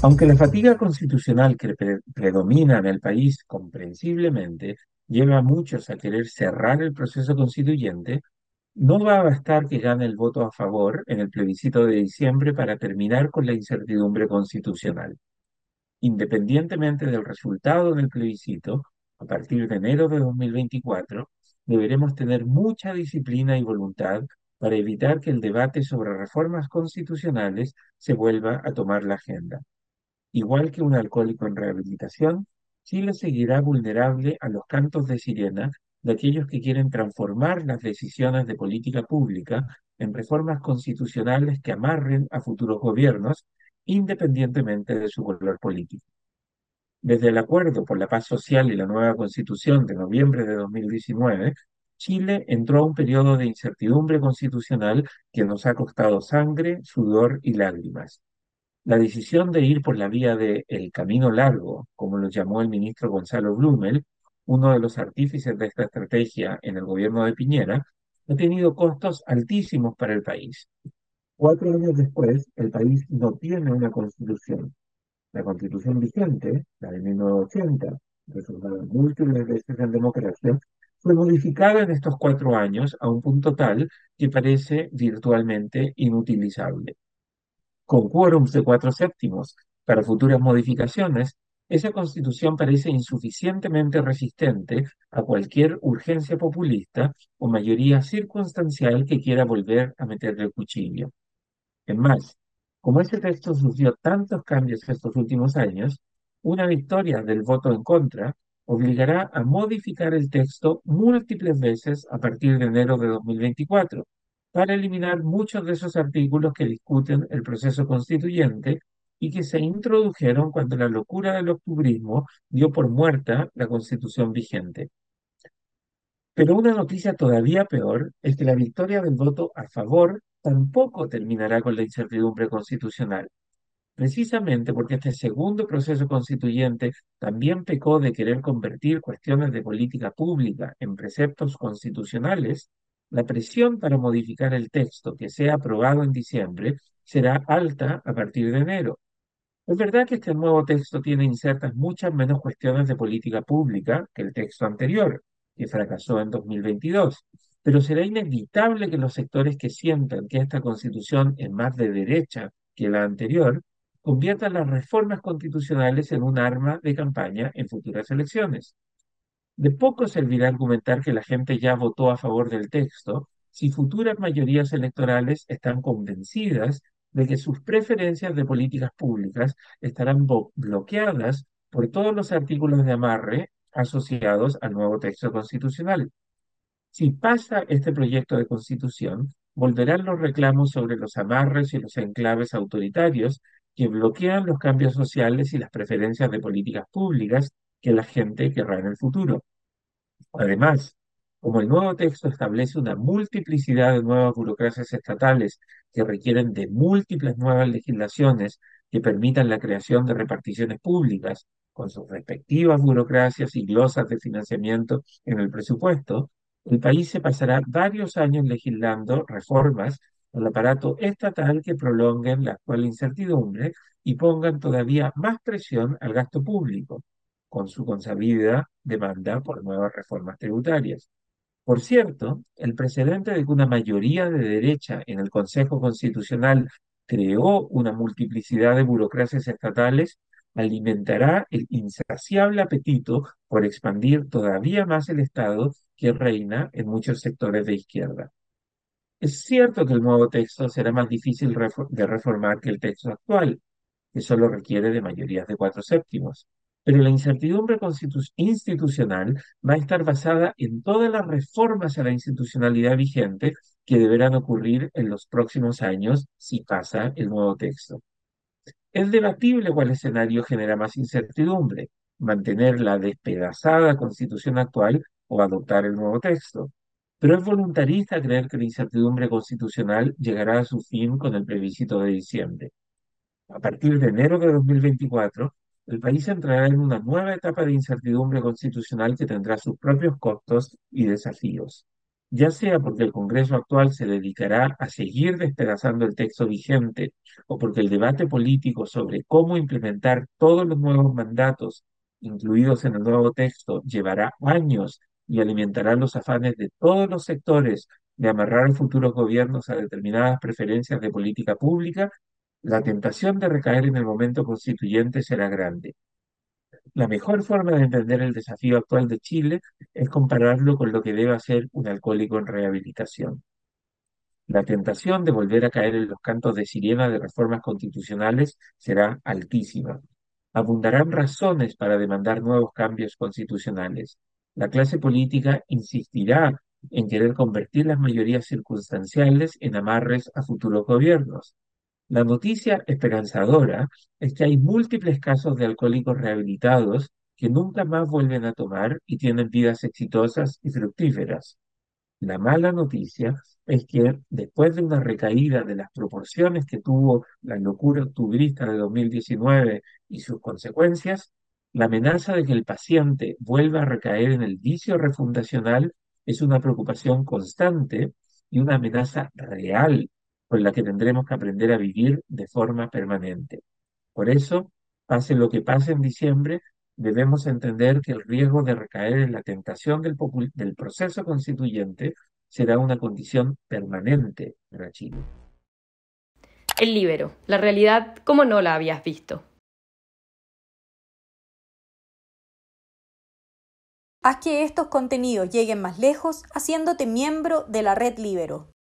Aunque la fatiga constitucional que pre- predomina en el país comprensiblemente lleva a muchos a querer cerrar el proceso constituyente, no va a bastar que gane el voto a favor en el plebiscito de diciembre para terminar con la incertidumbre constitucional. Independientemente del resultado del plebiscito, a partir de enero de 2024, deberemos tener mucha disciplina y voluntad para evitar que el debate sobre reformas constitucionales se vuelva a tomar la agenda. Igual que un alcohólico en rehabilitación, Chile seguirá vulnerable a los cantos de sirena de aquellos que quieren transformar las decisiones de política pública en reformas constitucionales que amarren a futuros gobiernos, independientemente de su color político. Desde el Acuerdo por la Paz Social y la nueva Constitución de noviembre de 2019, Chile entró a un periodo de incertidumbre constitucional que nos ha costado sangre, sudor y lágrimas. La decisión de ir por la vía de el camino largo, como lo llamó el ministro Gonzalo Blumel, uno de los artífices de esta estrategia en el gobierno de Piñera, ha tenido costos altísimos para el país. Cuatro años después, el país no tiene una constitución. La constitución vigente, la de 1980, reformada múltiples veces en democracia, fue modificada en estos cuatro años a un punto tal que parece virtualmente inutilizable con quórums de cuatro séptimos para futuras modificaciones, esa constitución parece insuficientemente resistente a cualquier urgencia populista o mayoría circunstancial que quiera volver a meterle el cuchillo. Es más, como ese texto sufrió tantos cambios estos últimos años, una victoria del voto en contra obligará a modificar el texto múltiples veces a partir de enero de 2024 para eliminar muchos de esos artículos que discuten el proceso constituyente y que se introdujeron cuando la locura del octubrismo dio por muerta la constitución vigente. Pero una noticia todavía peor es que la victoria del voto a favor tampoco terminará con la incertidumbre constitucional, precisamente porque este segundo proceso constituyente también pecó de querer convertir cuestiones de política pública en preceptos constitucionales la presión para modificar el texto que sea aprobado en diciembre será alta a partir de enero. Es verdad que este nuevo texto tiene insertas muchas menos cuestiones de política pública que el texto anterior, que fracasó en 2022, pero será inevitable que los sectores que sientan que esta constitución es más de derecha que la anterior, conviertan las reformas constitucionales en un arma de campaña en futuras elecciones. De poco servirá argumentar que la gente ya votó a favor del texto si futuras mayorías electorales están convencidas de que sus preferencias de políticas públicas estarán bloqueadas por todos los artículos de amarre asociados al nuevo texto constitucional. Si pasa este proyecto de constitución, volverán los reclamos sobre los amarres y los enclaves autoritarios que bloquean los cambios sociales y las preferencias de políticas públicas que la gente querrá en el futuro. Además, como el nuevo texto establece una multiplicidad de nuevas burocracias estatales que requieren de múltiples nuevas legislaciones que permitan la creación de reparticiones públicas con sus respectivas burocracias y glosas de financiamiento en el presupuesto, el país se pasará varios años legislando reformas al aparato estatal que prolonguen la actual incertidumbre y pongan todavía más presión al gasto público, con su consabida demanda por nuevas reformas tributarias. Por cierto, el precedente de que una mayoría de derecha en el Consejo Constitucional creó una multiplicidad de burocracias estatales alimentará el insaciable apetito por expandir todavía más el Estado que reina en muchos sectores de izquierda. Es cierto que el nuevo texto será más difícil de reformar que el texto actual, que solo requiere de mayorías de cuatro séptimos, la incertidumbre institucional va a estar basada en todas las reformas a la institucionalidad vigente que deberán ocurrir en los próximos años si pasa el nuevo texto. Es debatible cuál escenario genera más incertidumbre, mantener la despedazada constitución actual o adoptar el nuevo texto. Pero es voluntarista creer que la incertidumbre constitucional llegará a su fin con el plebiscito de diciembre. A partir de enero de 2024, el país entrará en una nueva etapa de incertidumbre constitucional que tendrá sus propios costos y desafíos. ya sea porque el Congreso actual se dedicará a seguir despedazando el texto vigente o porque el debate político sobre cómo implementar todos los nuevos mandatos incluidos en el nuevo texto llevará años y alimentará los afanes de todos los sectores de amarrar futuros gobiernos a determinadas preferencias de política pública, la tentación de recaer en el momento constituyente será grande. La mejor forma de entender el desafío actual de Chile es compararlo con lo que debe ser un alcohólico en rehabilitación. La tentación de volver a caer en los cantos de sirena de reformas constitucionales será altísima. Abundarán razones para demandar nuevos cambios constitucionales. La clase política insistirá en querer convertir las mayorías circunstanciales en amarres a futuros gobiernos. La noticia esperanzadora es que hay múltiples casos de alcohólicos rehabilitados que nunca más vuelven a tomar y tienen vidas exitosas y fructíferas. La mala noticia es que después de una recaída de las proporciones que tuvo la locura octubrista de 2019 y sus consecuencias, la amenaza de que el paciente vuelva a recaer en el vicio refundacional es una preocupación constante y una amenaza real con la que tendremos que aprender a vivir de forma permanente. Por eso, pase lo que pase en diciembre, debemos entender que el riesgo de recaer en la tentación del, del proceso constituyente será una condición permanente para Chile. El libero, la realidad como no la habías visto. Haz que estos contenidos lleguen más lejos haciéndote miembro de la red Libero.